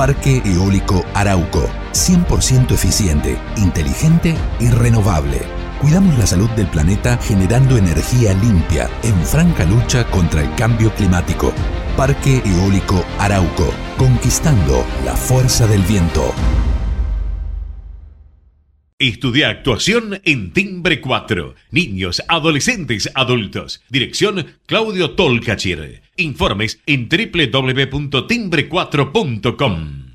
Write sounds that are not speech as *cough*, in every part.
Parque Eólico Arauco. 100% eficiente, inteligente y renovable. Cuidamos la salud del planeta generando energía limpia en franca lucha contra el cambio climático. Parque Eólico Arauco. Conquistando la fuerza del viento. Estudia actuación en Timbre 4. Niños, adolescentes, adultos. Dirección Claudio Tolcachir. Informes en www.timbre4.com.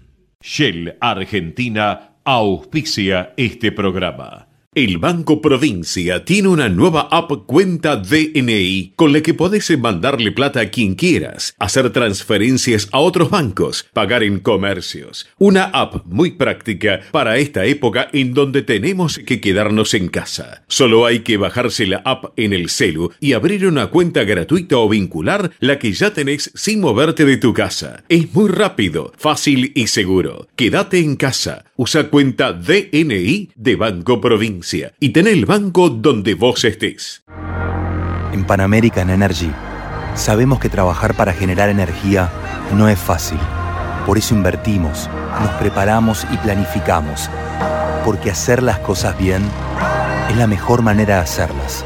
Shell Argentina auspicia este programa. El Banco Provincia tiene una nueva app Cuenta DNI con la que podés mandarle plata a quien quieras, hacer transferencias a otros bancos, pagar en comercios. Una app muy práctica para esta época en donde tenemos que quedarnos en casa. Solo hay que bajarse la app en el celu y abrir una cuenta gratuita o vincular la que ya tenés sin moverte de tu casa. Es muy rápido, fácil y seguro. Quédate en casa. Usa cuenta DNI de Banco Provincia y ten el banco donde vos estés. En Pan American Energy sabemos que trabajar para generar energía no es fácil. Por eso invertimos, nos preparamos y planificamos. Porque hacer las cosas bien es la mejor manera de hacerlas.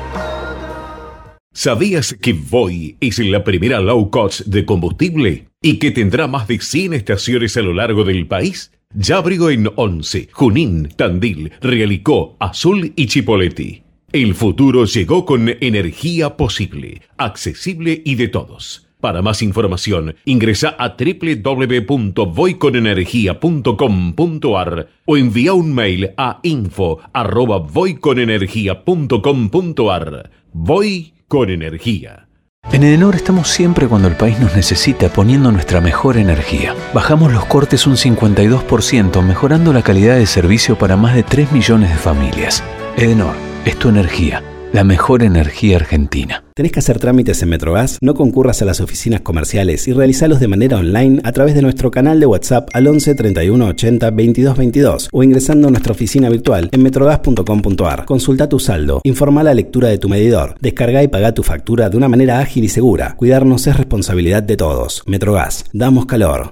¿Sabías que Voy es la primera low cost de combustible y que tendrá más de 100 estaciones a lo largo del país? Ya abrigo en Once, Junín, Tandil, Realicó, Azul y Chipoleti. El futuro llegó con energía posible, accesible y de todos. Para más información, ingresa a www.voyconenergia.com.ar o envía un mail a info@voyconenergia.com.ar. Voy con energía. En Edenor estamos siempre cuando el país nos necesita poniendo nuestra mejor energía. Bajamos los cortes un 52%, mejorando la calidad de servicio para más de 3 millones de familias. Edenor, es tu energía la mejor energía argentina. ¿Tenés que hacer trámites en Metrogas? No concurras a las oficinas comerciales y realizalos de manera online a través de nuestro canal de WhatsApp al 11 31 80 22 22 o ingresando a nuestra oficina virtual en metrogas.com.ar. Consulta tu saldo, informa la lectura de tu medidor, descarga y paga tu factura de una manera ágil y segura. Cuidarnos es responsabilidad de todos. Metrogas, damos calor.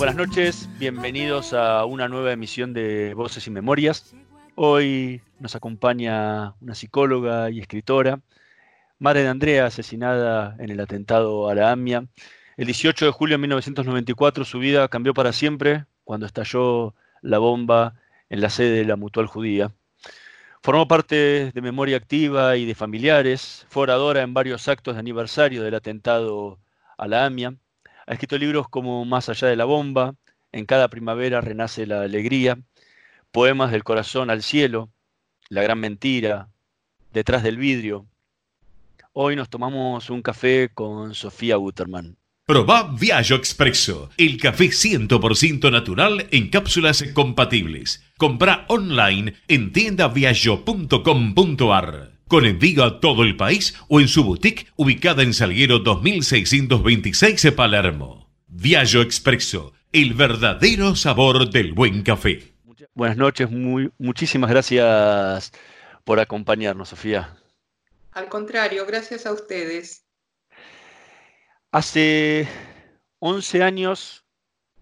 Buenas noches, bienvenidos a una nueva emisión de Voces y Memorias. Hoy nos acompaña una psicóloga y escritora, madre de Andrea, asesinada en el atentado a la AMIA. El 18 de julio de 1994 su vida cambió para siempre cuando estalló la bomba en la sede de la Mutual Judía. Formó parte de Memoria Activa y de Familiares, fue oradora en varios actos de aniversario del atentado a la AMIA ha escrito libros como Más allá de la bomba, En cada primavera renace la alegría, Poemas del corazón al cielo, La gran mentira, Detrás del vidrio. Hoy nos tomamos un café con Sofía Guterman. Proba Viaggio Expresso, el café 100% natural en cápsulas compatibles. Compra online en tiendaviaggio.com.ar con envío a todo el país o en su boutique ubicada en Salguero 2626 Palermo. Viaggio Expresso, el verdadero sabor del buen café. Buenas noches, muy, muchísimas gracias por acompañarnos, Sofía. Al contrario, gracias a ustedes. Hace 11 años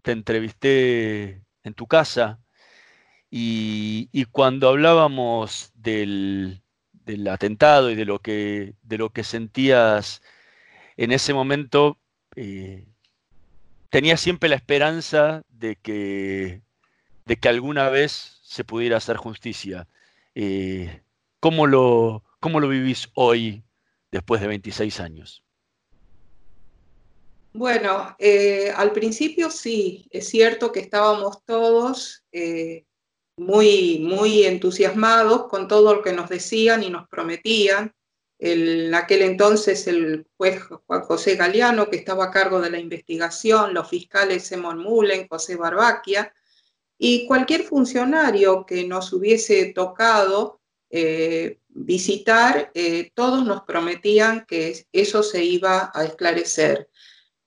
te entrevisté en tu casa y cuando hablábamos del, del atentado y de lo que, de lo que sentías en ese momento, eh, tenía siempre la esperanza de que, de que alguna vez se pudiera hacer justicia. Eh, ¿cómo, lo, ¿Cómo lo vivís hoy, después de 26 años? Bueno, eh, al principio sí, es cierto que estábamos todos muy, muy entusiasmados con todo lo que nos decían y nos prometían. en aquel entonces el juez Juan José Galeano, que estaba a cargo de la investigación, los fiscales Simon Mullen, José Barbaquia, y cualquier funcionario que nos hubiese tocado eh, visitar, eh, todos nos prometían que eso se iba a esclarecer.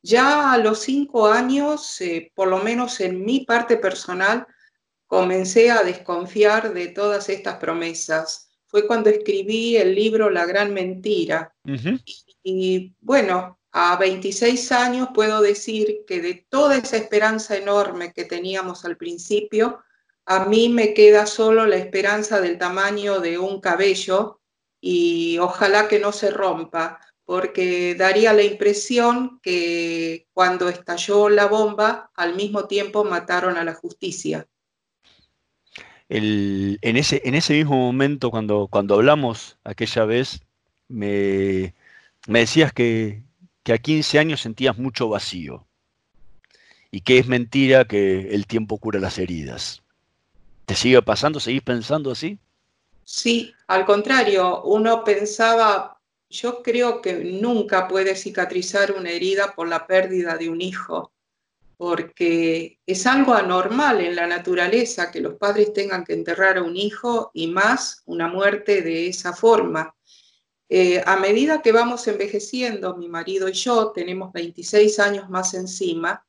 Ya a los cinco años, eh, por lo menos en mi parte personal, comencé a desconfiar de todas estas promesas. Fue cuando escribí el libro La Gran Mentira. y, bueno, a 26 años puedo decir que de toda esa esperanza enorme que teníamos al principio, a mí me queda solo la esperanza del tamaño de un cabello y ojalá que no se rompa, porque daría la impresión que cuando estalló la bomba, al mismo tiempo mataron a la justicia en, ese, en ese mismo momento, cuando, cuando hablamos aquella vez, me, decías que, a 15 años sentías mucho vacío y que es mentira que el tiempo cura las heridas. ¿Te sigue pasando? ¿Seguís pensando así? Sí, al contrario, uno pensaba, yo creo que nunca puede cicatrizar una herida por la pérdida de un hijo porque es algo anormal en la naturaleza que los padres tengan que enterrar a un hijo y más una muerte de esa forma. Eh, a medida que vamos envejeciendo, mi marido y yo tenemos 26 años más encima,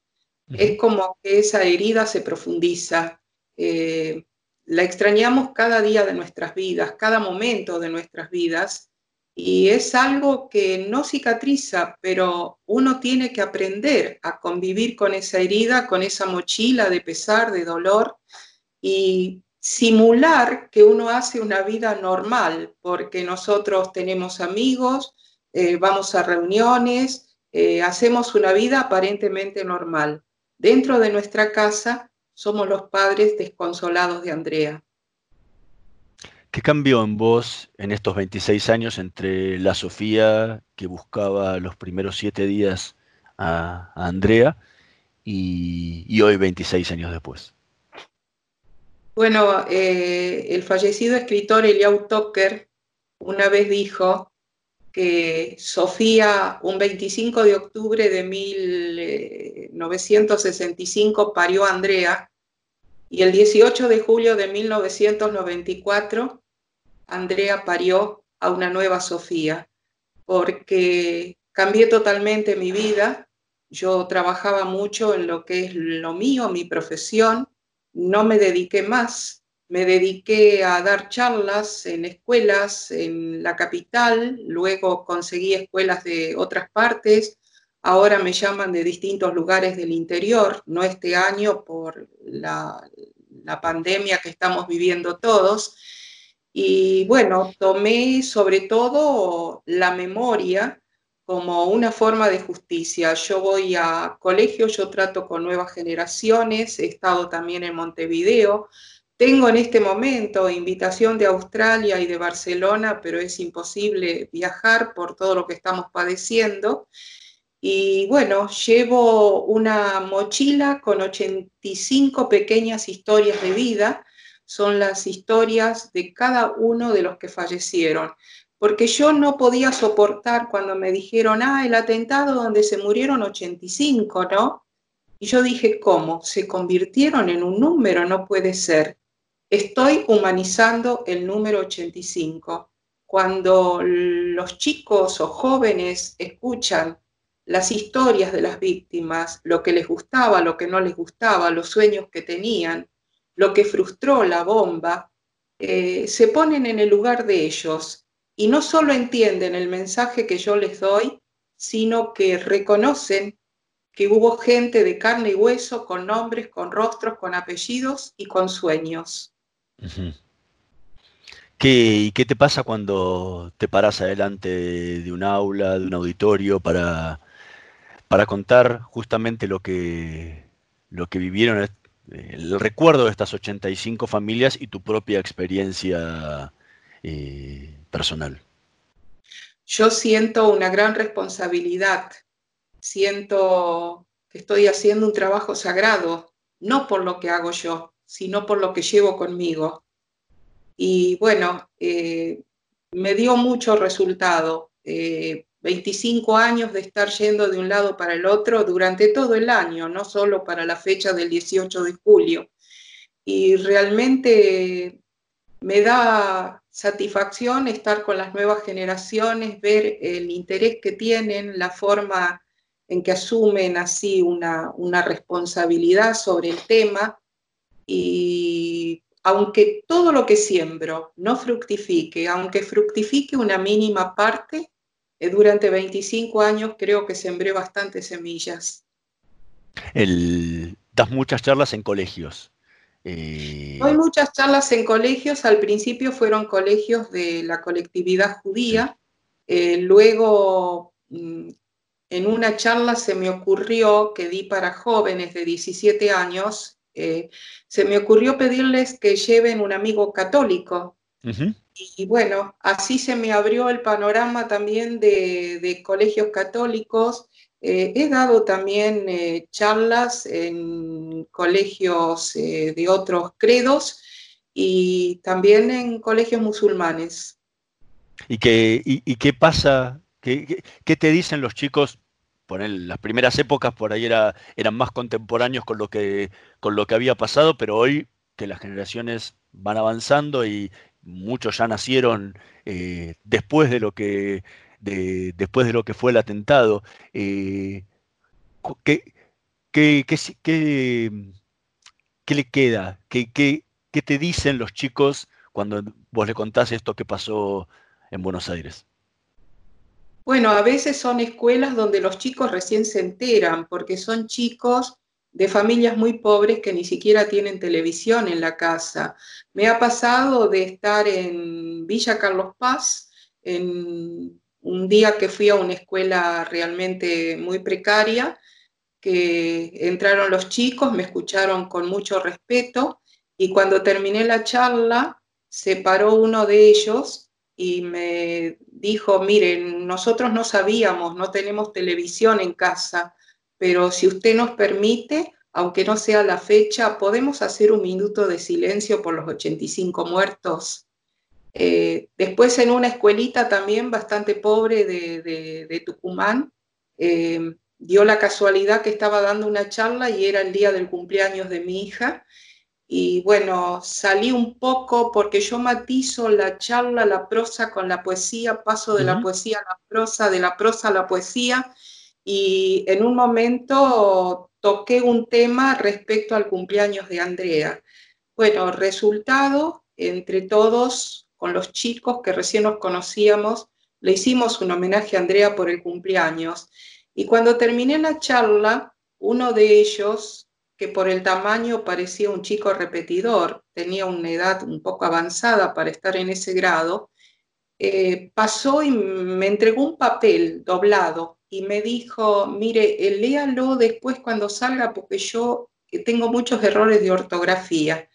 es como que esa herida se profundiza. Eh, la extrañamos cada día de nuestras vidas, cada momento de nuestras vidas, y es algo que no cicatriza, pero uno tiene que aprender a convivir con esa herida, con esa mochila de pesar, de dolor y simular que uno hace una vida normal, porque nosotros tenemos amigos, eh, vamos a reuniones, eh, hacemos una vida aparentemente normal. Dentro de nuestra casa somos los padres desconsolados de Andrea. ¿Qué cambió en vos en estos 26 años entre la Sofía que buscaba los primeros siete días a, Andrea y, hoy 26 años después? Bueno, eh, el fallecido escritor Eliau Toker una vez dijo que Sofía, un 25 de octubre de 1965, parió a Andrea y el 18 de julio de 1994 Andrea parió a una nueva Sofía, porque cambié totalmente mi vida. Yo trabajaba mucho en lo que es lo mío, mi profesión. No me dediqué más. Me dediqué a dar charlas en escuelas en la capital, luego conseguí escuelas de otras partes, ahora me llaman de distintos lugares del interior, no este año por la, la pandemia que estamos viviendo todos, y bueno, tomé sobre todo la memoria como una forma de justicia. Yo voy a colegio, yo trato con nuevas generaciones, he estado también en Montevideo. Tengo en este momento invitación de Australia y de Barcelona, pero es imposible viajar por todo lo que estamos padeciendo. Y bueno, llevo una mochila con 85 pequeñas historias de vida son las historias de cada uno de los que fallecieron. Porque yo no podía soportar cuando me dijeron, ah, el atentado donde se murieron 85, ¿no? Y yo dije, ¿cómo? Se convirtieron en un número, no puede ser. Estoy humanizando el número 85. Cuando los chicos o jóvenes escuchan las historias de las víctimas, lo que les gustaba, lo que no les gustaba, los sueños que tenían, lo que frustró la bomba, eh, se ponen en el lugar de ellos y no solo entienden el mensaje que yo les doy, sino que reconocen que hubo gente de carne y hueso, con nombres, con rostros, con apellidos y con sueños. ¿Qué, ¿Qué te pasa cuando te paras adelante de un aula, de un auditorio, para, para contar justamente lo que, lo que vivieron el recuerdo de estas 85 familias y tu propia experiencia eh, personal? Yo siento una gran responsabilidad, siento que estoy haciendo un trabajo sagrado, no por lo que hago yo, sino por lo que llevo conmigo. Y bueno, eh, me dio mucho resultado. 25 eh, años de estar yendo de un lado para el otro durante todo el año, no solo para la fecha del 18 de julio. Y realmente me da satisfacción estar con las nuevas generaciones, ver el interés que tienen, la forma en que asumen así una, una responsabilidad sobre el tema. Y aunque todo lo que siembro no fructifique, aunque fructifique una mínima parte, durante 25 años creo que sembré bastantes semillas. das muchas charlas en colegios. Eh... Hay muchas charlas en colegios, al principio fueron colegios de la colectividad judía, eh, luego mm, en una charla se me ocurrió que di para jóvenes de 17 años, eh, se me ocurrió pedirles que lleven un amigo católico. Y bueno, así se me abrió el panorama también de, colegios católicos. Eh, he dado también eh, charlas en colegios de otros credos y también en colegios musulmanes. ¿Y qué, qué pasa? ¿Qué, ¿Qué, te dicen los chicos en las primeras épocas por ahí era, eran más contemporáneos con lo, que, con lo que había pasado, pero hoy que las generaciones van avanzando y muchos ya nacieron eh, después, de lo que, después de lo que fue el atentado, eh, ¿qué, qué, le queda? ¿Qué, ¿Qué te dicen los chicos cuando vos le contás esto que pasó en Buenos Aires? Bueno, a veces son escuelas donde los chicos recién se enteran, porque son chicos de familias muy pobres que ni siquiera tienen televisión en la casa. Me ha pasado de estar en Villa Carlos Paz, en un día que fui a una escuela realmente muy precaria, que entraron los chicos, me escucharon con mucho respeto y cuando terminé la charla, se paró uno de ellos y me dijo, miren, nosotros no sabíamos, no tenemos televisión en casa, pero si usted nos permite, aunque no sea la fecha, podemos hacer un minuto de silencio por los 85 muertos. Eh, después en una escuelita también bastante pobre de, Tucumán, eh, dio la casualidad que estaba dando una charla y era el día del cumpleaños de mi hija y bueno, salí un poco porque yo matizo la charla, la prosa con la poesía, paso de la poesía a la prosa, de la prosa a la poesía, y en un momento toqué un tema respecto al cumpleaños de Andrea. Bueno, resultado, entre todos, con los chicos que recién nos conocíamos, le hicimos un homenaje a Andrea por el cumpleaños. Y cuando terminé la charla, uno de ellos, que por el tamaño parecía un chico repetidor, tenía una edad un poco avanzada para estar en ese grado, eh, pasó y me entregó un papel doblado y me dijo, mire, eh, léalo después cuando salga porque yo eh, tengo muchos errores de ortografía.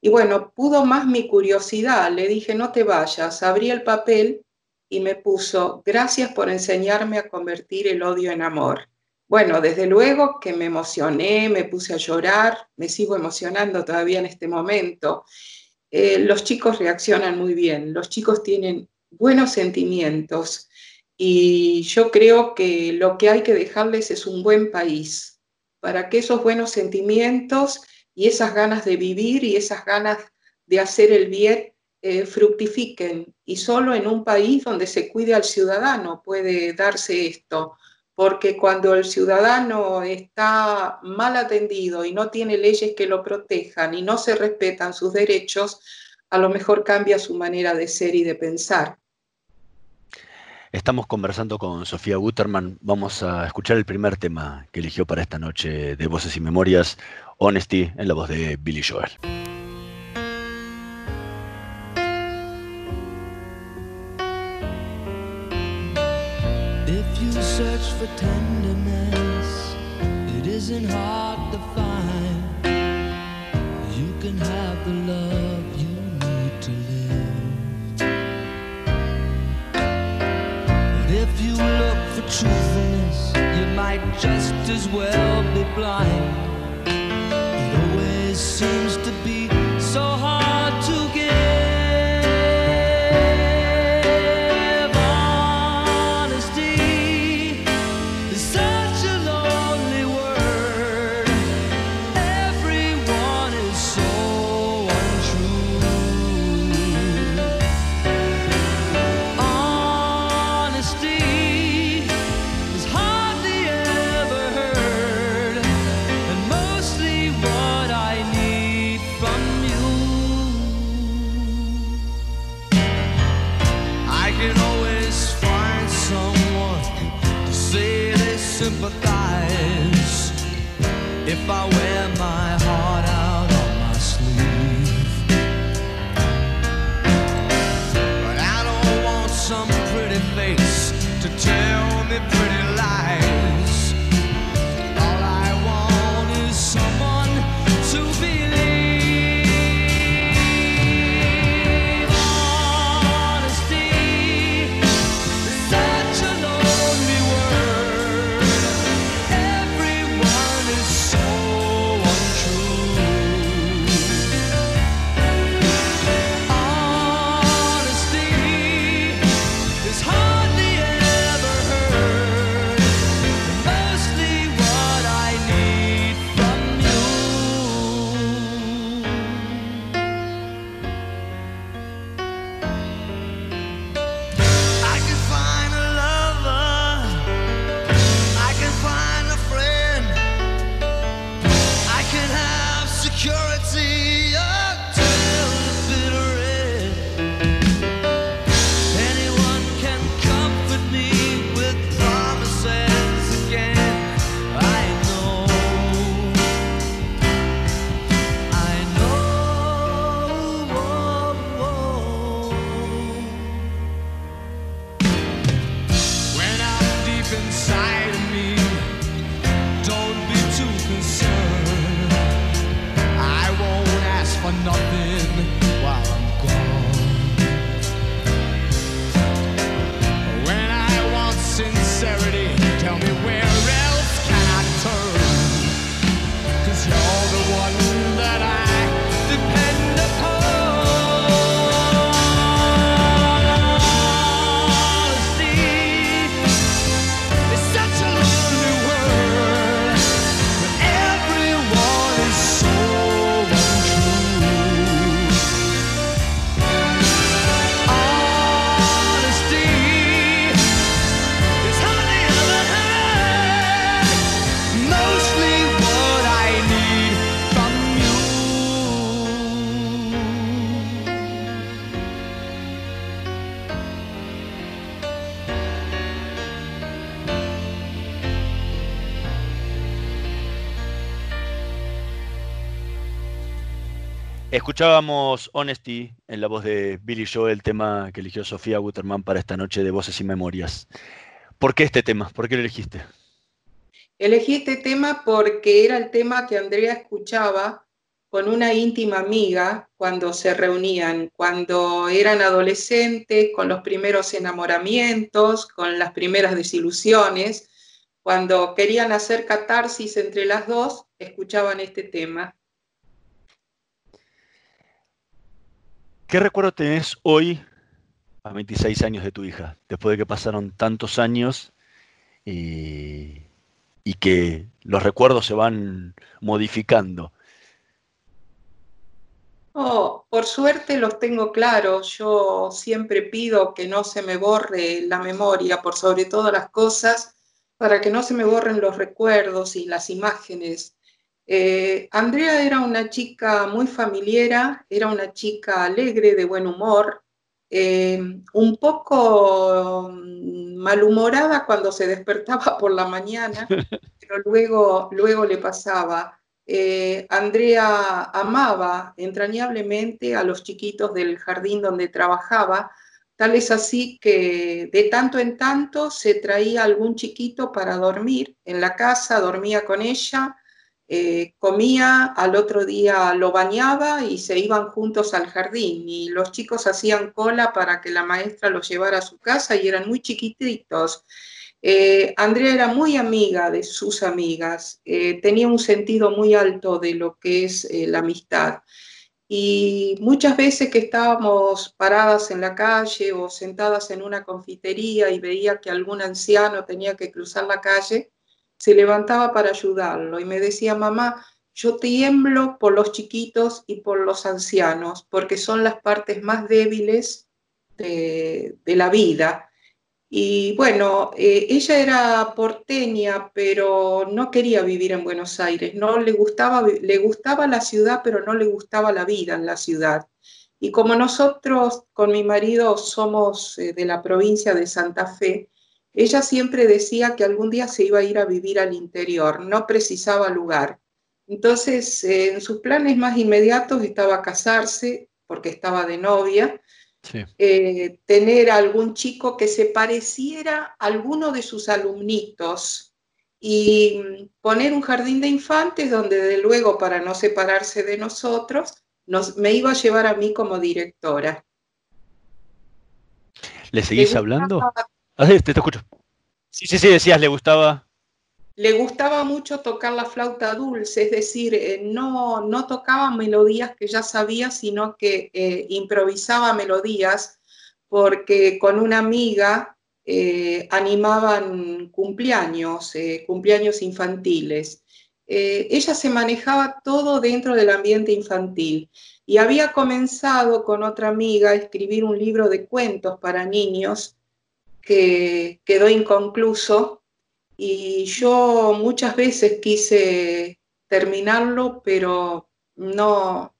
Y bueno, pudo más mi curiosidad, le dije, no te vayas, abrí el papel y me puso, gracias por enseñarme a convertir el odio en amor. Bueno, desde luego que me emocioné, me puse a llorar, me sigo emocionando todavía en este momento. Eh, los chicos reaccionan muy bien, los chicos tienen buenos sentimientos y yo creo que lo que hay que dejarles es un buen país para que esos buenos sentimientos y esas ganas de vivir y esas ganas de hacer el bien eh, fructifiquen. Y solo en un país donde se cuide al ciudadano puede darse esto porque cuando el ciudadano está mal atendido y no tiene leyes que lo protejan y no se respetan sus derechos, a lo mejor cambia su manera de ser y de pensar. Estamos conversando con Sofía Guterman. Vamos a escuchar el primer tema que eligió para esta noche de Voces y Memorias, Honesty, en la voz de Billy Joel. Search for tenderness, it isn't hard to find. You can have the love you need to live. But if you look for truthfulness, you might just as well be blind. Escuchábamos Honesty en la voz de Billy Joel, el tema que eligió Sofía Guterman para esta noche de Voces y Memorias. ¿Por qué este tema? ¿Por qué lo elegiste? Elegí este tema porque era el tema que Andrea escuchaba con una íntima amiga cuando se reunían, cuando eran adolescentes, con los primeros enamoramientos, con las primeras desilusiones, cuando querían hacer catarsis entre las dos, escuchaban este tema. ¿Qué recuerdo tenés hoy, a 26 años de tu hija, después de que pasaron tantos años y, y que los recuerdos se van modificando? Oh, por suerte los tengo claros. Yo siempre pido que no se me borre la memoria, por sobre todas las cosas, para que no se me borren los recuerdos y las imágenes. Eh, Andrea era una chica muy familiera, era una chica alegre, de buen humor, eh, un poco mm, malhumorada cuando se despertaba por la mañana, *laughs* pero luego, luego le pasaba. Eh, Andrea amaba entrañablemente a los chiquitos del jardín donde trabajaba, tal es así que de tanto en tanto se traía algún chiquito para dormir en la casa, dormía con ella, eh, comía, al otro día lo bañaba y se iban juntos al jardín y los chicos hacían cola para que la maestra los llevara a su casa y eran muy chiquititos. Eh, Andrea era muy amiga de sus amigas, eh, tenía un sentido muy alto de lo que es eh, la amistad. Y muchas veces que estábamos paradas en la calle o sentadas en una confitería y veía que algún anciano tenía que cruzar la calle, se levantaba para ayudarlo y me decía, mamá, yo tiemblo por los chiquitos y por los ancianos, porque son las partes más débiles de, la vida. Y bueno, eh, ella era porteña, pero no quería vivir en Buenos Aires, no le gustaba, le gustaba la ciudad, pero no le gustaba la vida en la ciudad. Y como nosotros con mi marido somos eh, de la provincia de Santa Fe, ella siempre decía que algún día se iba a ir a vivir al interior, no precisaba lugar. Entonces, eh, en sus planes más inmediatos estaba casarse, porque estaba de novia, eh, tener algún chico que se pareciera a alguno de sus alumnitos y mm, poner un jardín de infantes donde, de luego, para no separarse de nosotros, nos, me iba a llevar a mí como directora. ¿Le seguís hablando? Ah, te, escucho. Sí, sí, sí, decías, le gustaba. Le gustaba mucho tocar la flauta dulce, es decir, eh, no, no tocaba melodías que ya sabía, sino que eh, improvisaba melodías, porque con una amiga eh, animaban cumpleaños, cumpleaños infantiles. ella se manejaba todo dentro del ambiente infantil y había comenzado con otra amiga a escribir un libro de cuentos para niños que quedó inconcluso y yo muchas veces quise terminarlo, pero no,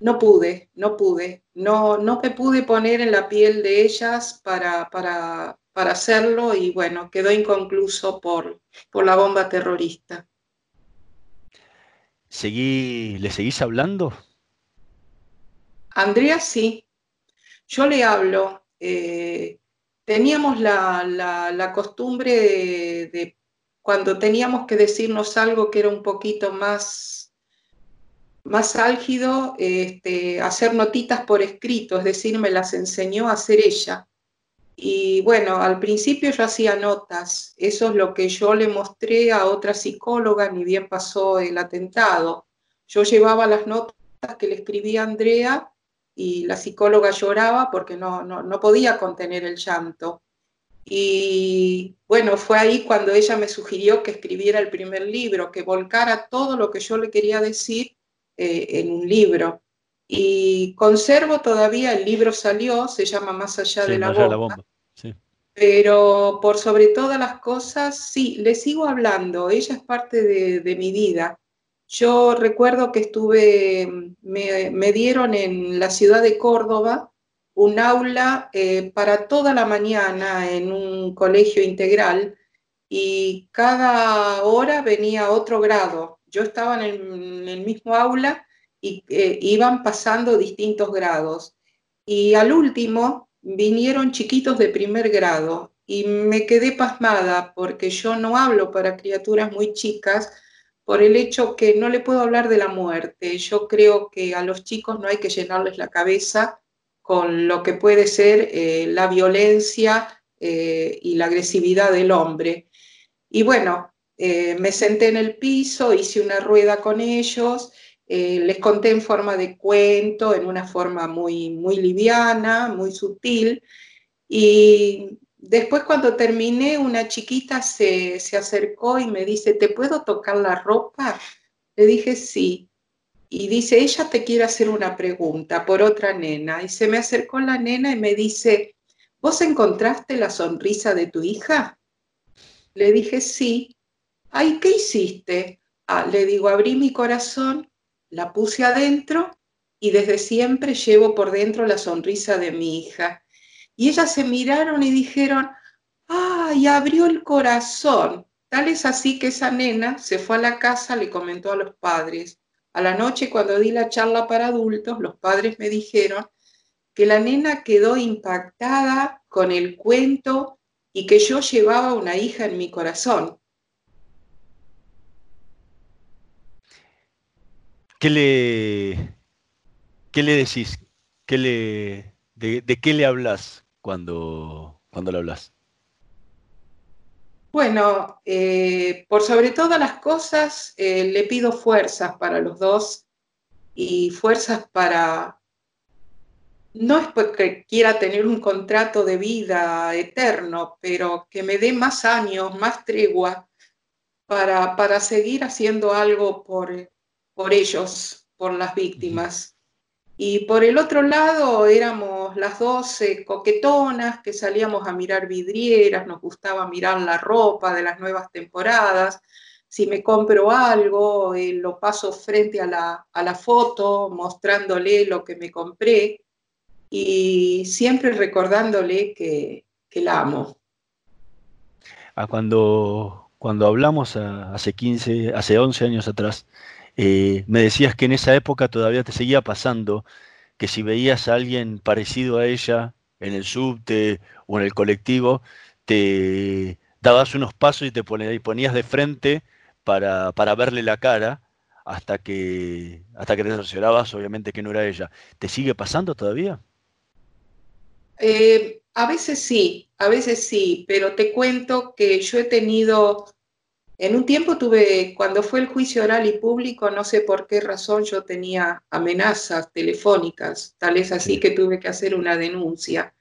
no pude, no pude, no, no me pude poner en la piel de ellas para, para, para hacerlo y bueno, quedó inconcluso por, por la bomba terrorista. ¿Seguí, ¿Le seguís hablando? Andrea sí, yo le hablo. Eh, teníamos la, costumbre de, cuando teníamos que decirnos algo que era un poquito más, más álgido, este, hacer notitas por escrito, es decir, me las enseñó a hacer ella. Y bueno, al principio yo hacía notas, eso es lo que yo le mostré a otra psicóloga, ni bien pasó el atentado. Yo llevaba las notas que le escribía Andrea y la psicóloga lloraba porque no, no, podía contener el llanto. Y bueno, fue ahí cuando ella me sugirió que escribiera el primer libro, que volcara todo lo que yo le quería decir eh, en un libro. Y conservo todavía, el libro salió, se llama Más allá de la bomba. Pero por sobre todas las cosas, sí, le sigo hablando, ella es parte de, de mi vida. Yo recuerdo que estuve, me, dieron en la ciudad de Córdoba un aula eh, para toda la mañana en un colegio integral y cada hora venía otro grado. Yo estaba en el, mismo aula y eh, iban pasando distintos grados. Y al último vinieron chiquitos de primer grado y me quedé pasmada porque yo no hablo para criaturas muy chicas, por el hecho que no le puedo hablar de la muerte. Yo creo que a los chicos no hay que llenarles la cabeza con lo que puede ser eh, la violencia eh, y la agresividad del hombre. Y bueno, eh, me senté en el piso, hice una rueda con ellos, les conté en forma de cuento, en una forma muy, muy liviana, muy sutil, y Después cuando terminé, una chiquita se, acercó y me dice, ¿te puedo tocar la ropa? Le dije, sí. Y dice, ella te quiere hacer una pregunta por otra nena. Y se me acercó la nena y me dice, ¿vos encontraste la sonrisa de tu hija? Le dije, sí. Ay, ¿qué hiciste? Ah, le digo, abrí mi corazón, la puse adentro y desde siempre llevo por dentro la sonrisa de mi hija. Y ellas se miraron y dijeron, ¡ay, abrió el corazón! Tal es así que esa nena se fue a la casa, le comentó a los padres. A la noche, cuando di la charla para adultos, los padres me dijeron que la nena quedó impactada con el cuento y que yo llevaba una hija en mi corazón. ¿Qué le, qué le decís? ¿Qué le, de, qué le hablas cuando, cuando lo hablas? Bueno, eh, por sobre todas las cosas, eh, le pido fuerzas para los dos y fuerzas para, no es porque quiera tener un contrato de vida eterno, pero que me dé más años, más tregua para, para seguir haciendo algo por, por ellos, por las víctimas. Y por el otro lado éramos las dos coquetonas que salíamos a mirar vidrieras, nos gustaba mirar la ropa de las nuevas temporadas. Si me compro algo, eh, lo paso frente a la, a la foto mostrándole lo que me compré. y siempre recordándole que, la amo. A cuando, cuando hablamos hace 15, hace 11 años atrás, eh, me decías que en esa época todavía te seguía pasando que si veías a alguien parecido a ella en el subte o en el colectivo, te dabas unos pasos y te ponías de frente para, verle la cara hasta que, hasta que te asociabas obviamente que no era ella. ¿Te sigue pasando todavía? Eh, a veces sí, a veces sí, pero te cuento que yo he tenido en un tiempo tuve, cuando fue el juicio oral y público, no sé por qué razón yo tenía amenazas telefónicas, tal es así que tuve que hacer una denuncia.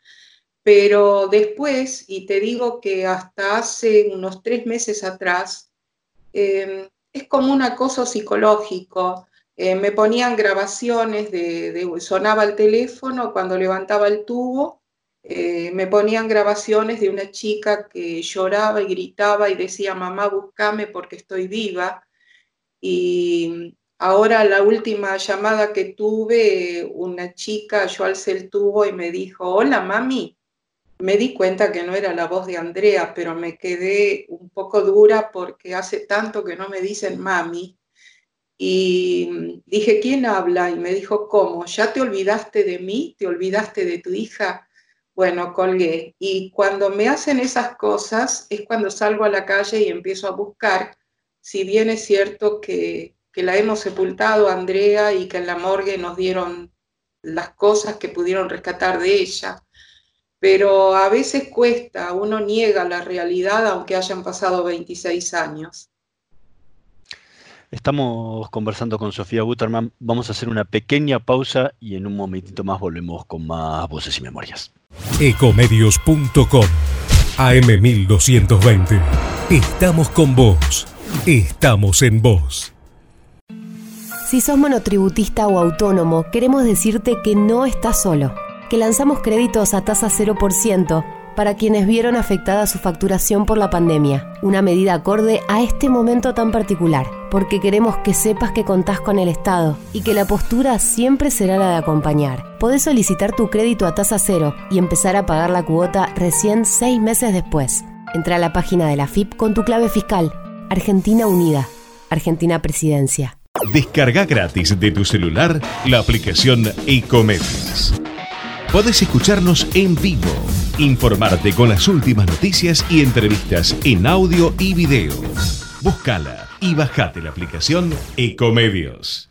Pero después, y te digo que hasta hace unos tres meses atrás, em, es como un acoso psicológico. Eh, me ponían grabaciones de, sonaba el teléfono cuando levantaba el tubo eh, me ponían grabaciones de una chica que lloraba y gritaba y decía, mamá, búscame porque estoy viva. Y ahora la última llamada que tuve, una chica, yo alcé el tubo y me dijo, hola, mami. Me di cuenta que no era la voz de Andrea, pero me quedé un poco dura porque hace tanto que no me dicen mami. Y dije, ¿quién habla? Y me dijo, ¿cómo? ¿Ya te olvidaste de mí? ¿Te olvidaste de tu hija? Bueno, colgué. Y cuando me hacen esas cosas es cuando salgo a la calle y empiezo a buscar, si bien es cierto que, la hemos sepultado, Andrea, y que en la morgue nos dieron las cosas que pudieron rescatar de ella. Pero a veces cuesta, uno niega la realidad aunque hayan pasado 26 años. Estamos conversando con Sofía Guterman. Vamos a hacer una pequeña pausa y en un momentito más volvemos con más voces y memorias. Ecomedios.com AM1220. Estamos con vos. Estamos en vos. Si sos monotributista o autónomo, queremos decirte que no estás solo, que lanzamos créditos a tasa 0% para quienes vieron afectada su facturación por la pandemia, una medida acorde a este momento tan particular, porque queremos que sepas que contás con el Estado y que la postura siempre será la de acompañar. Podés solicitar tu crédito a tasa cero y empezar a pagar la cuota recién seis meses después. Entra a la página de la FIP con tu clave fiscal. Argentina Unida. Argentina Presidencia. Descarga gratis de tu celular la aplicación Ecomedios. Podés escucharnos en vivo Informarte con las últimas noticias y entrevistas en audio y video. Búscala y bajate la aplicación Ecomedios.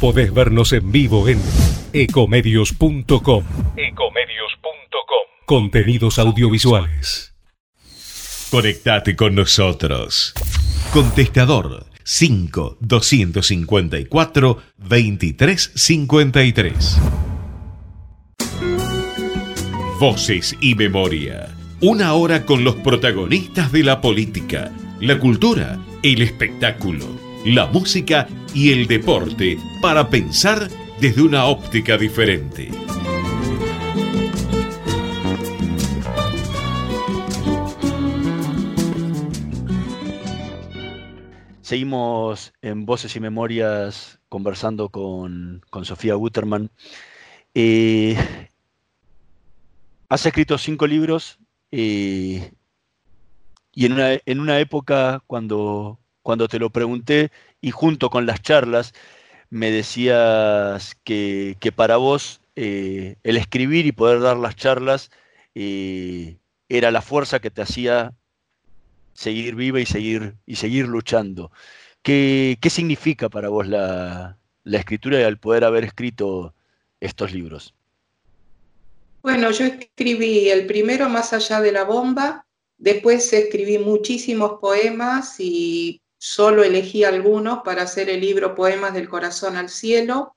Podés vernos en vivo en ecomedios.com. Ecomedios.com. Contenidos audiovisuales. Conectate con nosotros. Contestador 5 254 2353. Voces y memoria. Una hora con los protagonistas de la política, la cultura, el espectáculo, la música y el deporte para pensar desde una óptica diferente. Seguimos en Voces y Memorias conversando con, Sofía Guterman. Eh, has escrito cinco libros eh, y en una, en una época cuando, cuando te lo pregunté y junto con las charlas me decías que, para vos eh, el escribir y poder dar las charlas eh, era la fuerza que te hacía seguir viva y seguir, y seguir luchando. ¿Qué, significa para vos la, escritura y al poder haber escrito estos libros? Bueno, yo escribí el primero Más allá de la bomba, después escribí muchísimos poemas y Solo elegí algunos para hacer el libro Poemas del Corazón al Cielo.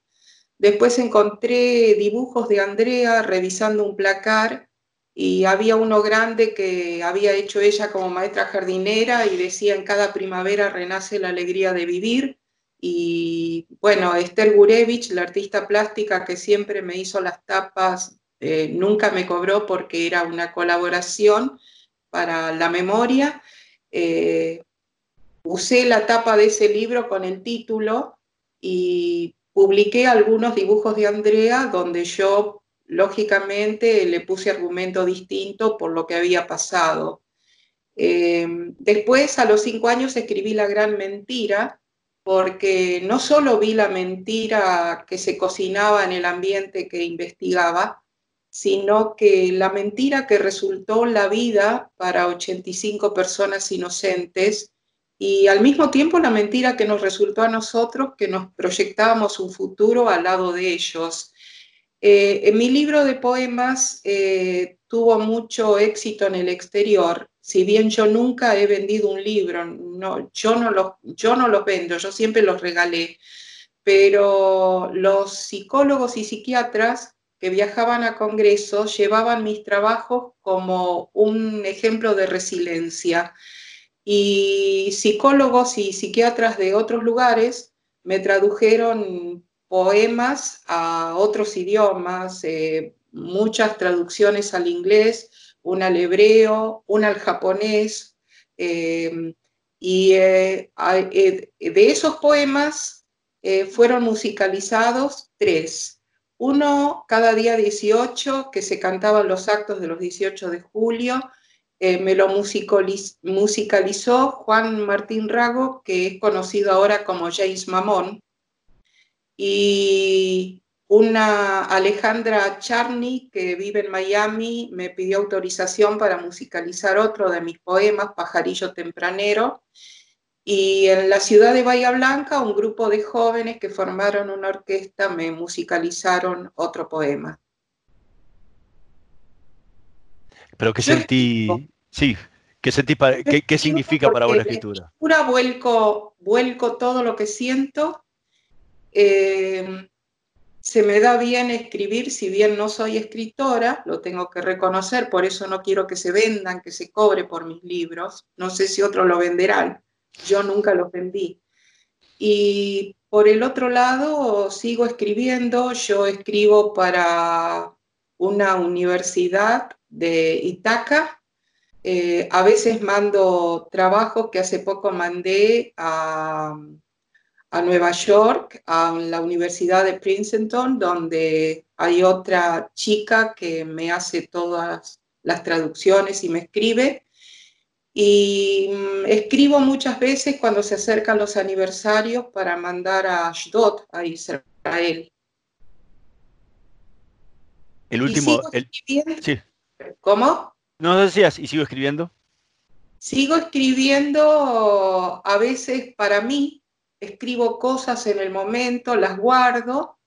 Después encontré dibujos de Andrea revisando un placar y había uno grande que había hecho ella como maestra jardinera y decía en cada primavera renace la alegría de vivir. Y bueno, Esther Gurevich, la artista plástica que siempre me hizo las tapas, eh, nunca me cobró porque era una colaboración para la memoria. Eh, usé la tapa de ese libro con el título y publiqué algunos dibujos de Andrea donde yo lógicamente le puse argumento distinto por lo que había pasado. Eh, después, a los cinco años, escribí La Gran Mentira, porque no solo vi la mentira que se cocinaba en el ambiente que investigaba, sino que la mentira que resultó la vida para 85 personas inocentes y al mismo tiempo la mentira que nos resultó a nosotros que nos proyectábamos un futuro al lado de ellos. Eh, en mi libro de poemas eh, tuvo mucho éxito en el exterior. Si bien yo nunca he vendido un libro, no, yo, no los, yo no los vendo, yo siempre los regalé. Pero los psicólogos y psiquiatras que viajaban a congresos llevaban mis trabajos como un ejemplo de resiliencia. Y psicólogos y psiquiatras de otros lugares me tradujeron poemas a otros idiomas, eh, muchas traducciones al inglés, una al hebreo, una al japonés. Eh, y eh, de esos poemas fueron musicalizados tres. Uno cada día 18, que se cantaban los actos de los 18 de julio, me lo musicalizó Juan Martín Rago, que es conocido ahora como James Mamón, y una Alejandra Charney, que vive en Miami, me pidió autorización para musicalizar otro de mis poemas, Pajarillo Tempranero. Y en la ciudad de Bahía Blanca, un grupo de jóvenes que formaron una orquesta me musicalizaron otro poema. Pero ¿qué sentí? Sí, ¿qué, sentí qué, significa para vos la escritura? La vuelco, vuelco todo lo que siento eh, se me da bien escribir, si bien no soy escritora, lo tengo que reconocer, por eso no quiero que se vendan, que se cobre por mis libros. No sé si otros lo venderán, yo nunca los vendí. Y por el otro lado, sigo escribiendo, yo escribo para una universidad de Itaca, eh, a veces mando trabajos que hace poco mandé a a Nueva York, a la Universidad de Princeton, donde hay otra chica que me hace todas las traducciones y me escribe. Y mm, escribo muchas veces cuando se acercan los aniversarios para mandar a Ashdod, a Israel. El último. Sí. ¿Cómo? No decías, ¿y sigo escribiendo? Sigo escribiendo a veces para mí, escribo cosas en el momento, las guardo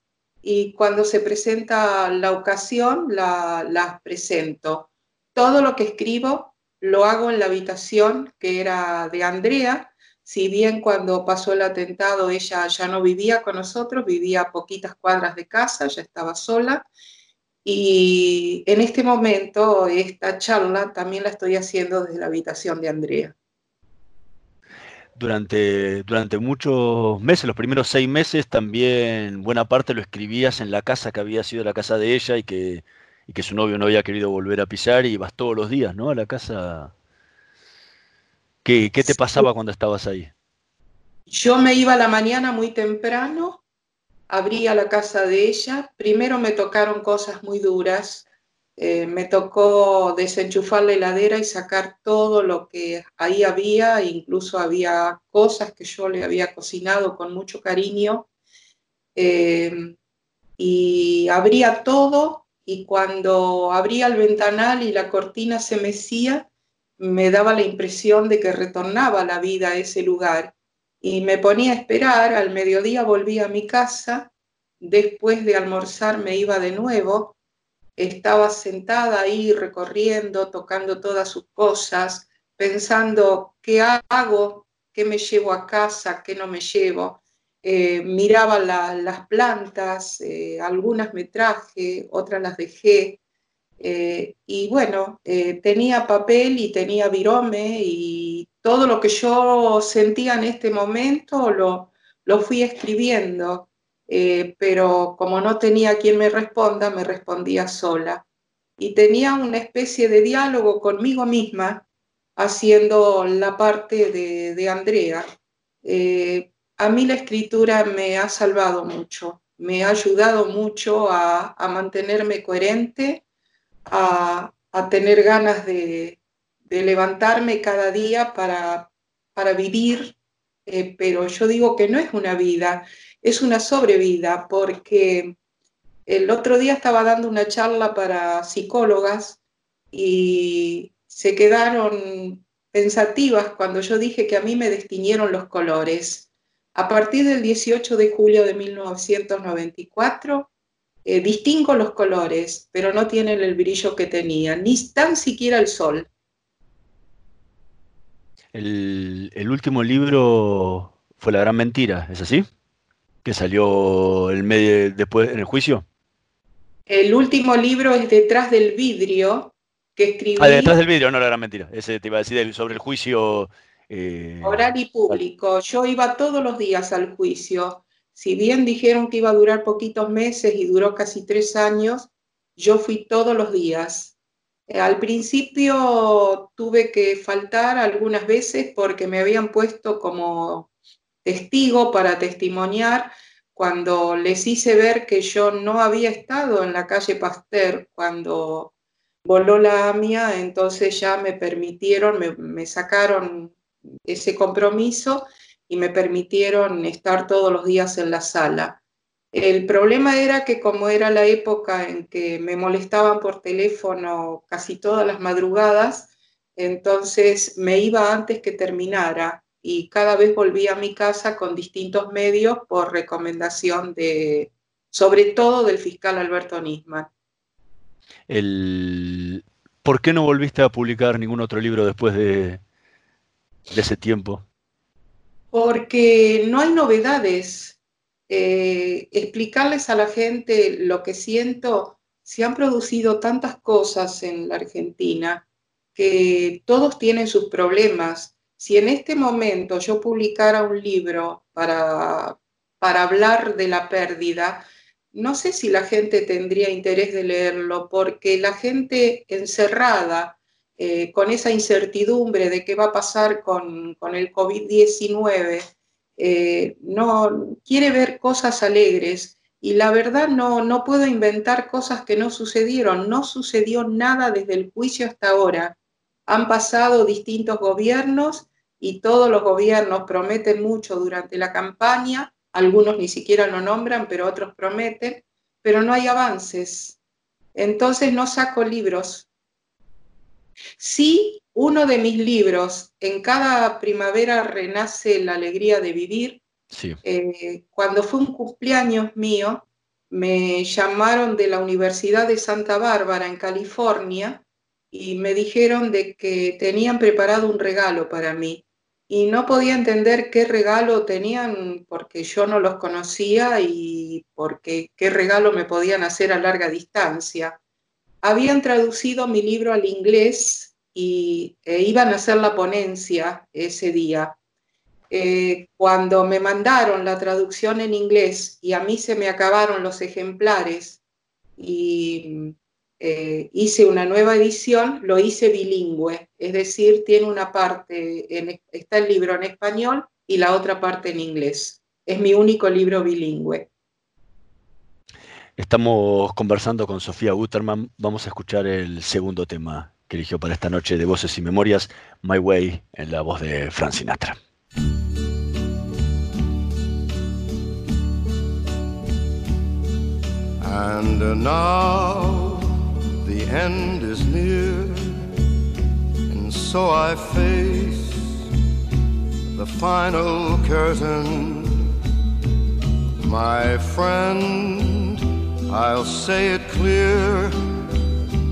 y cuando se presenta la ocasión las presento. Todo lo que escribo lo hago en la habitación que era de Andrea, si bien cuando pasó el atentado ella ya no vivía con nosotros, vivía a poquitas cuadras de casa, ya estaba sola. Y en este momento esta charla también la estoy haciendo desde la habitación de Andrea durante, durante muchos meses, los primeros seis meses, también buena parte lo escribías en la casa que había sido la casa de ella y que, y que su novio no había querido volver a pisar y ibas todos los días, ¿no? A la casa. ¿Qué, qué te pasaba cuando estabas ahí? Yo me iba a la mañana muy temprano, abría la casa de ella, primero me tocaron cosas muy duras, eh, me tocó desenchufar la heladera y sacar todo lo que ahí había, incluso había cosas que yo le había cocinado con mucho cariño. Eh, y abría todo y cuando abría el ventanal y la cortina se mecía, me daba la impresión de que retornaba la vida a ese lugar. Y me ponía a esperar, al mediodía volvía a mi casa, después de almorzar me iba de nuevo estaba sentada ahí recorriendo, tocando todas sus cosas, pensando qué hago, qué me llevo a casa, qué no me llevo. Eh, miraba las plantas, eh, algunas me traje, otras las dejé. Eh, y bueno, tenía papel y tenía virome y todo lo que yo sentía en este momento lo, lo fui escribiendo, eh, pero como no tenía quien me responda, me respondía sola. Y tenía una especie de diálogo conmigo misma haciendo la parte de, de Andrea. a mí la escritura me ha salvado mucho, me ha ayudado mucho a, a mantenerme coherente a, tener ganas de, levantarme cada día para, para vivir, eh, pero yo digo que no es una vida, es una sobrevida, porque el otro día estaba dando una charla para psicólogas y se quedaron pensativas cuando yo dije que a mí me destiñeron los colores. A partir del 18 de julio de 1994, eh, distingo los colores, pero no tienen el brillo que tenían, ni tan siquiera el sol. El, último libro fue La Gran Mentira, ¿es así? Que salió el medio, después en el juicio. El último libro es Detrás del vidrio, que escribí. Ah, Detrás del vidrio, no la gran mentira. Ese te iba a decir sobre el juicio. Eh, Oral y público. Yo iba todos los días al juicio si bien dijeron que iba a durar poquitos meses y duró casi tres años, yo fui todos los días. Eh, al principio tuve que faltar algunas veces porque me habían puesto como testigo para testimoniar cuando les hice ver que yo no había estado en la calle Pasteur cuando voló la AMIA, entonces ya me permitieron, me, me sacaron ese compromiso y me permitieron estar todos los días en la sala. El problema era que como era la época en que me molestaban por teléfono casi todas las madrugadas, entonces me iba antes que terminara y cada vez volvía a mi casa con distintos medios por recomendación de, sobre todo del fiscal Alberto Nisman. El... ¿Por qué no volviste a publicar ningún otro libro después de, de ese tiempo? porque no hay novedades. Eh, explicarles a la gente lo que siento, se han producido tantas cosas en la Argentina que todos tienen sus problemas. Si en este momento yo publicara un libro para, para hablar de la pérdida, no sé si la gente tendría interés de leerlo, porque la gente encerrada, eh, con esa incertidumbre de qué va a pasar con, el COVID-19, eh, no quiere ver cosas alegres y la verdad no, no puedo inventar cosas que no sucedieron, no sucedió nada desde el juicio hasta ahora. Han pasado distintos gobiernos y todos los gobiernos prometen mucho durante la campaña, algunos ni siquiera lo nombran, pero otros prometen, pero no hay avances. Entonces no saco libros, Sí, uno de mis libros, En cada primavera renace la alegría de vivir. Eh, cuando fue un cumpleaños mío, me llamaron de la Universidad de Santa Bárbara en California y me dijeron de que tenían preparado un regalo para mí. Y no podía entender qué regalo tenían porque yo no los conocía y porque qué regalo me podían hacer a larga distancia habían traducido mi libro al inglés y e iban a hacer la ponencia ese día. Eh, cuando me mandaron la traducción en inglés y a mí se me acabaron los ejemplares y eh, hice una nueva edición, lo hice bilingüe, es decir, tiene una parte, está el libro en español y la otra parte en inglés. Es mi único libro bilingüe. Estamos conversando con Sofía Guterman. Vamos a escuchar el segundo tema que eligió para esta noche de Voces y Memorias, My Way, en la voz de Frank Sinatra. And now the end is near, and so I face the final curtain, my friend. I'll say it clear,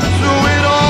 do it all.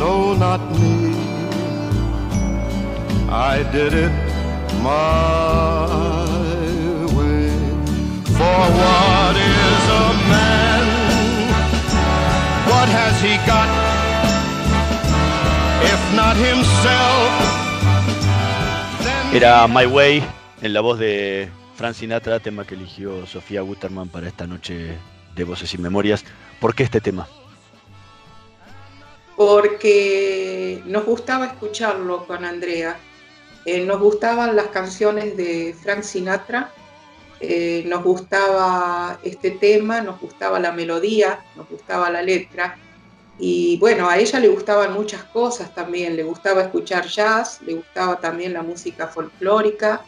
no, not me. I did it my way. For what is a man? What has he got? If not himself, Era My Way en la voz de Frank Sinatra, tema que eligió Sofía Guterman para esta noche de Voces y Memorias. ¿Por qué este tema? Porque nos gustaba escucharlo con Andrea. Eh, nos gustaban las canciones de Frank Sinatra, eh, nos gustaba este tema, nos gustaba la melodía, nos gustaba la letra. Y bueno, a ella le gustaban muchas cosas también, le gustaba escuchar jazz, le gustaba también la música folclórica,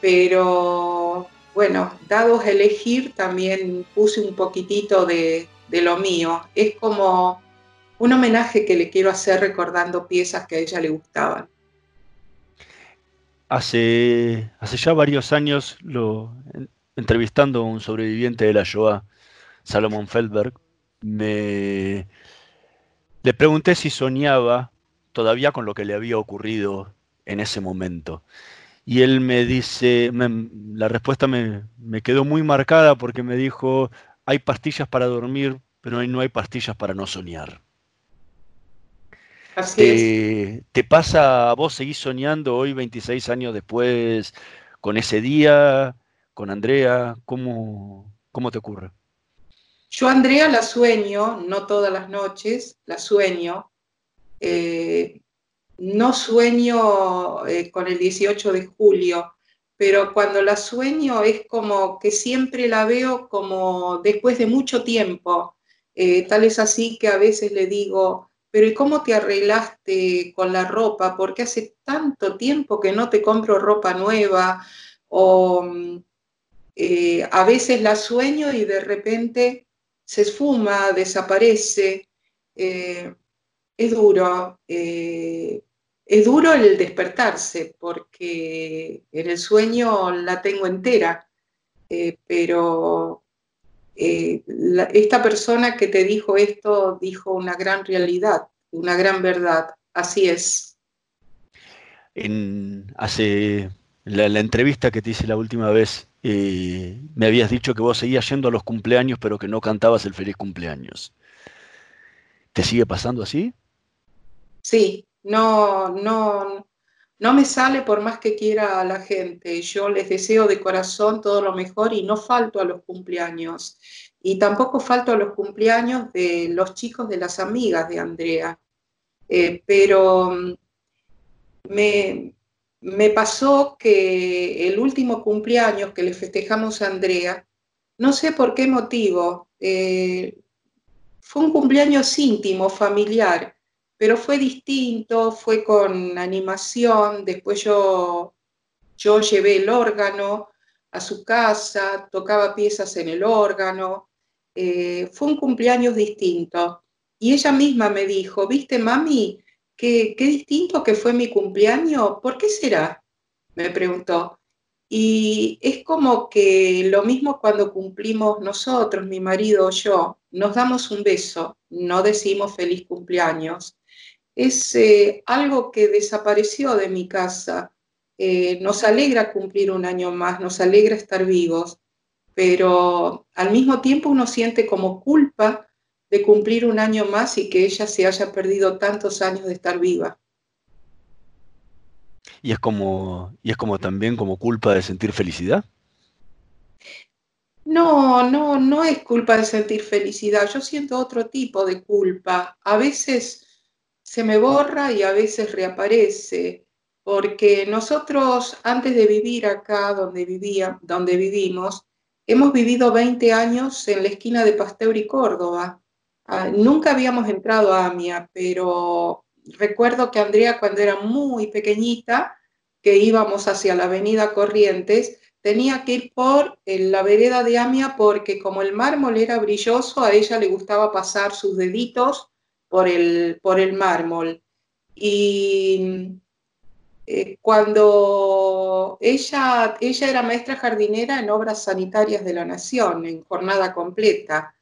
pero bueno, dados a elegir, también puse un poquitito de, de lo mío. Es como un homenaje que le quiero hacer recordando piezas que a ella le gustaban. Hace, hace ya varios años, lo, en- entrevistando a un sobreviviente de la Shoah, Salomon Feldberg, me, le pregunté si soñaba todavía con lo que le había ocurrido en ese momento. Y él me dice, la respuesta me, me quedó muy marcada porque me dijo, hay pastillas para dormir, pero no hay pastillas para no soñar. Así es. ¿Te, te pasa, vos seguís soñando hoy, 26 años después, con ese día, con Andrea? ¿Cómo, cómo te ocurre? Yo Andrea la sueño, no todas las noches, la sueño. Eh, no sueño eh, con el 18 de julio, pero cuando la sueño es como que siempre la veo como después de mucho tiempo. Eh, tal es así que a veces le digo, pero ¿y cómo te arreglaste con la ropa? Porque hace tanto tiempo que no te compro ropa nueva. O mm, eh, a veces la sueño y de repente se esfuma, desaparece. eh, es duro. eh, es duro el despertarse porque en el sueño la tengo entera, pero eh, la- esta persona que te dijo esto dijo una gran realidad, una gran verdad. Así es. en, hace la, la entrevista que te hice la última vez, eh, me habías dicho que vos seguías yendo a los cumpleaños, pero que no cantabas el feliz cumpleaños. ¿Te sigue pasando así? Sí, no, no, no me sale por más que quiera a la gente. Yo les deseo de corazón todo lo mejor y no falto a los cumpleaños. Y tampoco falto a los cumpleaños de los chicos de las amigas de Andrea. Eh, pero mm, me, me pasó que el último cumpleaños que le festejamos a Andrea, no sé por qué motivo, eh, fue un cumpleaños íntimo, familiar, pero fue distinto, fue con animación, después yo, yo llevé el órgano a su casa, tocaba piezas en el órgano, eh, fue un cumpleaños distinto. Y ella misma me dijo, viste, mami, qué, qué distinto que fue mi cumpleaños, ¿por qué será? Me preguntó. Y es como que lo mismo cuando cumplimos nosotros, mi marido o yo, nos damos un beso, no decimos feliz cumpleaños. Es eh, algo que desapareció de mi casa. Eh, nos alegra cumplir un año más, nos alegra estar vivos, pero al mismo tiempo uno siente como culpa de cumplir un año más y que ella se haya perdido tantos años de estar viva. Y es como, y es como también como culpa de sentir felicidad. No, no, no es culpa de sentir felicidad. Yo siento otro tipo de culpa. A veces se me borra y a veces reaparece, porque nosotros antes de vivir acá donde vivía, donde vivimos, hemos vivido 20 años en la esquina de Pasteur y Córdoba. Ah, nunca habíamos entrado a AMIA, pero recuerdo que Andrea cuando era muy pequeñita, que íbamos hacia la avenida Corrientes, tenía que ir por la vereda de Amia porque como el mármol era brilloso, a ella le gustaba pasar sus deditos por el, por el mármol. Y eh, cuando ella, ella era maestra jardinera en obras sanitarias de la Nación, en jornada completa,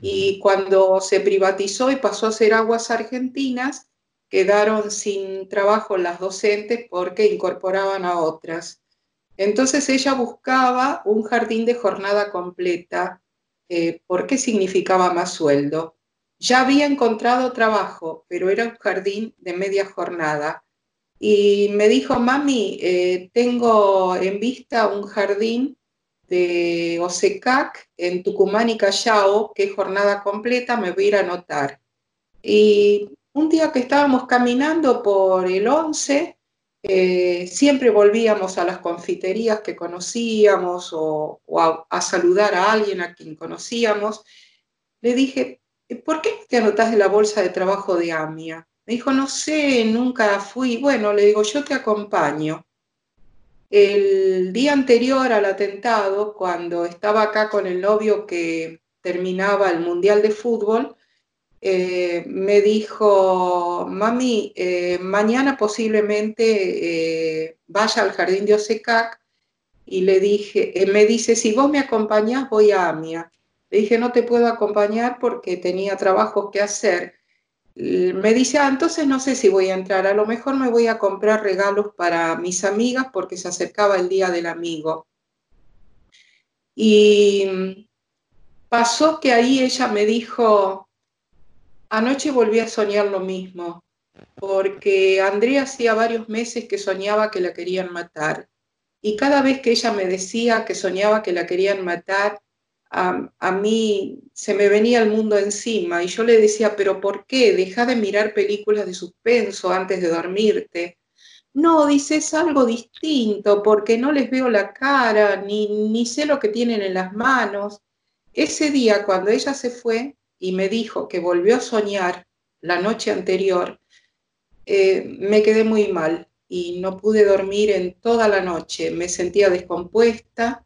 y cuando se privatizó y pasó a ser aguas argentinas, quedaron sin trabajo las docentes porque incorporaban a otras. Entonces ella buscaba un jardín de jornada completa eh, porque significaba más sueldo. Ya había encontrado trabajo, pero era un jardín de media jornada. Y me dijo, mami, eh, tengo en vista un jardín de OSECAC en Tucumán y Callao, que es jornada completa, me voy a ir a anotar. Y un día que estábamos caminando por el 11, eh, siempre volvíamos a las confiterías que conocíamos o, a, saludar a alguien a quien conocíamos. Le dije, ¿por qué te anotás de la bolsa de trabajo de AMIA? Me dijo, no sé, nunca fui. Bueno, le digo, yo te acompaño. El día anterior al atentado, cuando estaba acá con el novio que terminaba el Mundial de Fútbol, eh, me dijo, mami, eh, mañana posiblemente eh, vaya al jardín de Osecac y le dije, me dice, si vos me acompañás, voy a Amia. Le dije, no te puedo acompañar porque tenía trabajos que hacer me dice, ah, entonces no sé si voy a entrar, a lo mejor me voy a comprar regalos para mis amigas porque se acercaba el día del amigo. Y pasó que ahí ella me dijo, anoche volví a soñar lo mismo, porque Andrea hacía varios meses que soñaba que la querían matar. Y cada vez que ella me decía que soñaba que la querían matar, a, mí se me venía el mundo encima y yo le decía, pero ¿por qué? Deja de mirar películas de suspenso antes de dormirte. No, dice, es algo distinto porque no les veo la cara ni, ni sé lo que tienen en las manos. Ese día, cuando ella se fue y me dijo que volvió a soñar la noche anterior, eh, me quedé muy mal y no pude dormir en toda la noche. Me sentía descompuesta,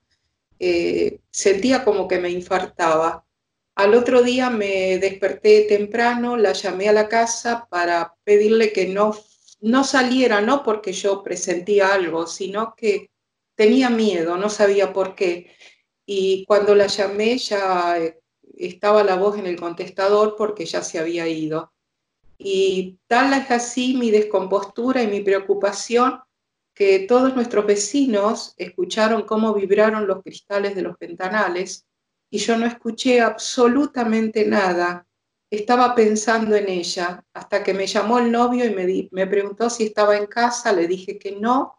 eh, sentía como que me infartaba. Al otro día me desperté temprano, la llamé a la casa para pedirle que no, no saliera, no porque yo presentía algo, sino que tenía miedo, no sabía por qué. Y cuando la llamé ya eh, estaba la voz en el contestador porque ya se había ido. Y tal es así mi descompostura y mi preocupación que todos nuestros vecinos escucharon cómo vibraron los cristales de los ventanales y yo no escuché absolutamente nada. Estaba pensando en ella hasta que me llamó el novio y me, me preguntó si estaba en casa, le dije que no.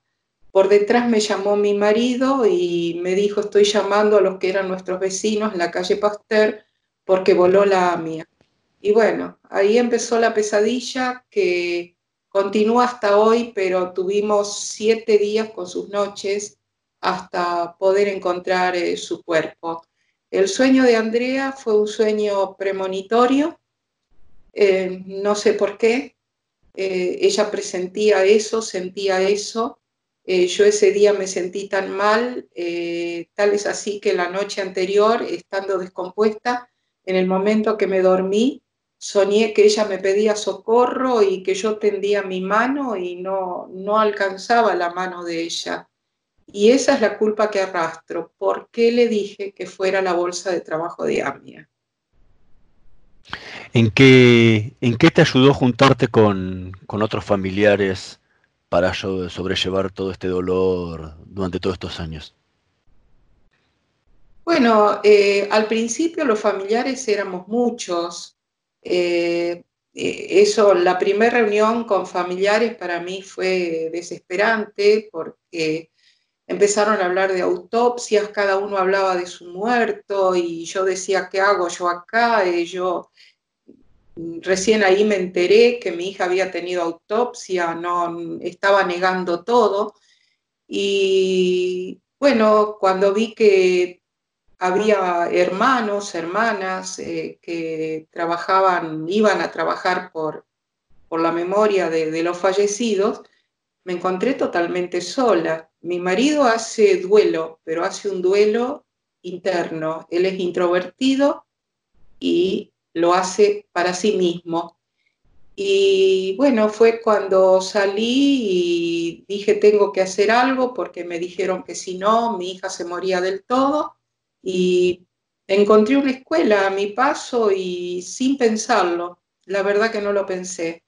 Por detrás me llamó mi marido y me dijo estoy llamando a los que eran nuestros vecinos en la calle Pasteur porque voló la AMIA. Y bueno, ahí empezó la pesadilla que continúa hasta hoy, pero tuvimos siete días con sus noches hasta poder encontrar eh, su cuerpo. El sueño de Andrea fue un sueño premonitorio, eh, no sé por qué, eh, ella presentía eso, sentía eso, yo ese día me sentí tan mal, tal es así que la noche anterior, estando descompuesta, en el momento que me dormí, soñé que ella me pedía socorro y que yo tendía mi mano y no, no alcanzaba la mano de ella. Y esa es la culpa que arrastro. ¿Por qué le dije que fuera la bolsa de trabajo de AMIA? ¿En qué, ¿En qué te ayudó juntarte con, con otros familiares para sobrellevar todo este dolor durante todos estos años? Bueno, eh, al principio los familiares éramos muchos, eh, eh, eso, la primera reunión con familiares para mí fue desesperante porque empezaron a hablar de autopsias, cada uno hablaba de su muerto y yo decía, ¿qué hago yo acá? Y yo recién ahí me enteré que mi hija había tenido autopsia, no estaba negando todo. Y bueno, cuando vi que había hermanos, hermanas eh, que trabajaban, iban a trabajar por, por la memoria de, los fallecidos, me encontré totalmente sola. Mi marido hace duelo, pero hace un duelo interno. Él es introvertido y lo hace para sí mismo. Y bueno, fue cuando salí y dije, tengo que hacer algo porque me dijeron que si no, mi hija se moría del todo y encontré una escuela a mi paso y sin pensarlo, la verdad que no lo pensé.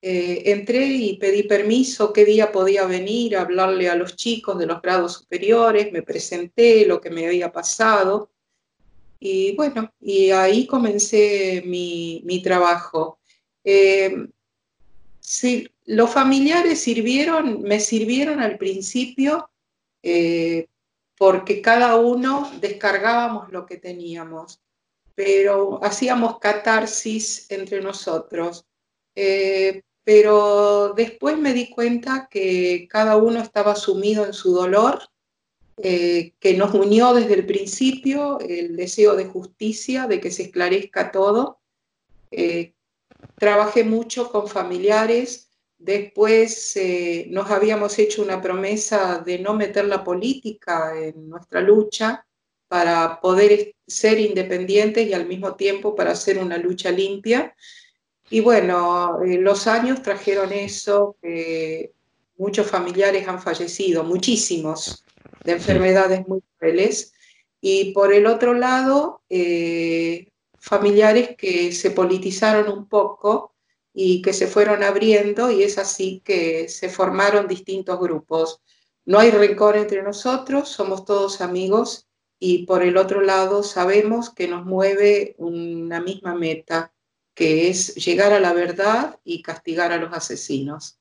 Eh, entré y pedí permiso, qué día podía venir a hablarle a los chicos de los grados superiores, me presenté lo que me había pasado y bueno, y ahí comencé mi, trabajo. Eh, los familiares sirvieron, me sirvieron al principio eh, porque cada uno descargábamos lo que teníamos, pero hacíamos catarsis entre nosotros. Eh, pero después me di cuenta que cada uno estaba sumido en su dolor, eh, que nos unió desde el principio el deseo de justicia, de que se esclarezca todo. Eh, trabajé mucho con familiares Después eh, nos habíamos hecho una promesa de no meter la política en nuestra lucha para poder ser independientes y al mismo tiempo para hacer una lucha limpia. Y bueno, eh, los años trajeron eso, muchos familiares han fallecido, muchísimos, de enfermedades muy crueles. Y por el otro lado, eh, familiares que se politizaron un poco y que se fueron abriendo y es así que se formaron distintos grupos. No hay rencor entre nosotros, somos todos amigos y por el otro lado sabemos que nos mueve una misma meta, que es llegar a la verdad y castigar a los asesinos.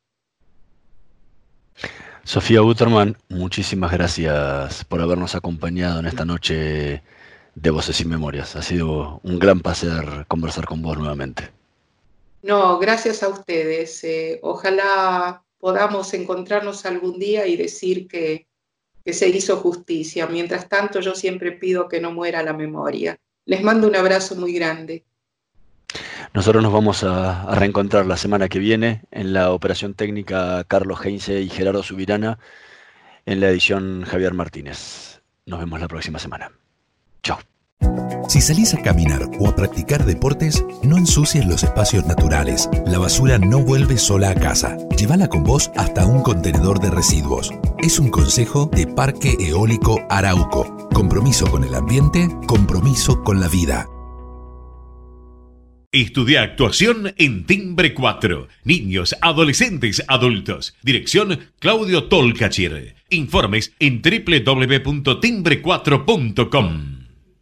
Sofía Butterman, muchísimas gracias por habernos acompañado en esta noche de Voces y Memorias. Ha sido un gran placer conversar con vos nuevamente. No, gracias a ustedes. Eh, ojalá podamos encontrarnos algún día y decir que, se hizo justicia. Mientras tanto, yo siempre pido que no muera la memoria. Les mando un abrazo muy grande. Nosotros nos vamos a, reencontrar la semana que viene en la operación técnica Carlos Heinze y Gerardo Subirana, en la edición Javier Martínez. Nos vemos la próxima semana. Chao. Si salís a caminar o a practicar deportes, no ensucies los espacios naturales. La basura no vuelve sola a casa. Llévala con vos hasta un contenedor de residuos. Es un consejo de Parque Eólico Arauco. Compromiso con el ambiente, compromiso con la vida. Estudia actuación en Timbre 4. Niños, adolescentes, adultos. Dirección Claudio Tolcachir. Informes en www.timbre4.com.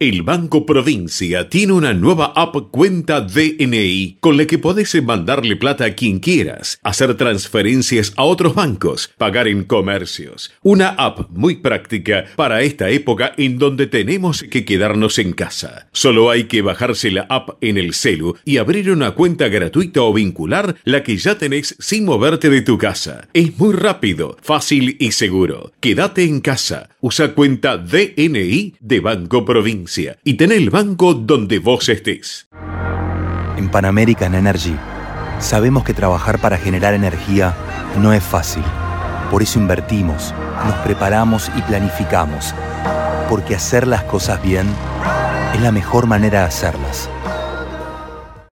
El Banco Provincia tiene una nueva app Cuenta DNI con la que podés mandarle plata a quien quieras, hacer transferencias a otros bancos, pagar en comercios. Una app muy práctica para esta época en donde tenemos que quedarnos en casa. Solo hay que bajarse la app en el celu y abrir una cuenta gratuita o vincular la que ya tenés sin moverte de tu casa. Es muy rápido, fácil y seguro. Quédate en casa. Usa cuenta DNI de Banco Provincia y ten el banco donde vos estés. En Pan American Energy sabemos que trabajar para generar energía no es fácil. Por eso invertimos, nos preparamos y planificamos. Porque hacer las cosas bien es la mejor manera de hacerlas.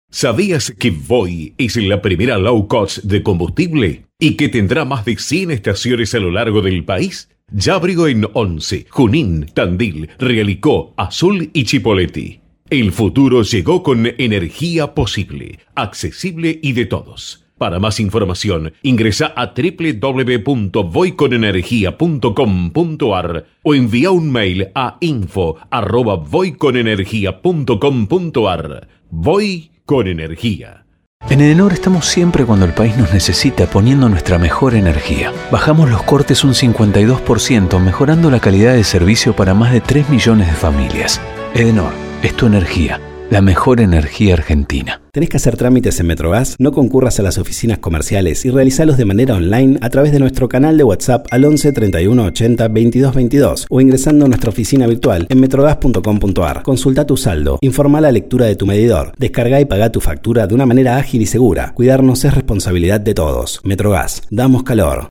¿Sabías que Voy es la primera low cost de combustible y que tendrá más de 100 estaciones a lo largo del país? Ya abrió en Once, Junín, Tandil, Realicó, Azul y Chipoleti. El futuro llegó con energía posible, accesible y de todos. Para más información, ingresa a www.voyconenergia.com.ar o envía un mail a info@voyconenergia.com.ar. Voy con energía. En Edenor estamos siempre cuando el país nos necesita poniendo nuestra mejor energía. Bajamos los cortes un 52%, mejorando la calidad de servicio para más de 3 millones de familias. Edenor, es tu energía la mejor energía argentina. ¿Tenés que hacer trámites en Metrogas? No concurras a las oficinas comerciales y realizalos de manera online a través de nuestro canal de WhatsApp al 11 31 80 22 22 o ingresando a nuestra oficina virtual en metrogas.com.ar. Consulta tu saldo, informa la lectura de tu medidor, descarga y paga tu factura de una manera ágil y segura. Cuidarnos es responsabilidad de todos. Metrogas, damos calor.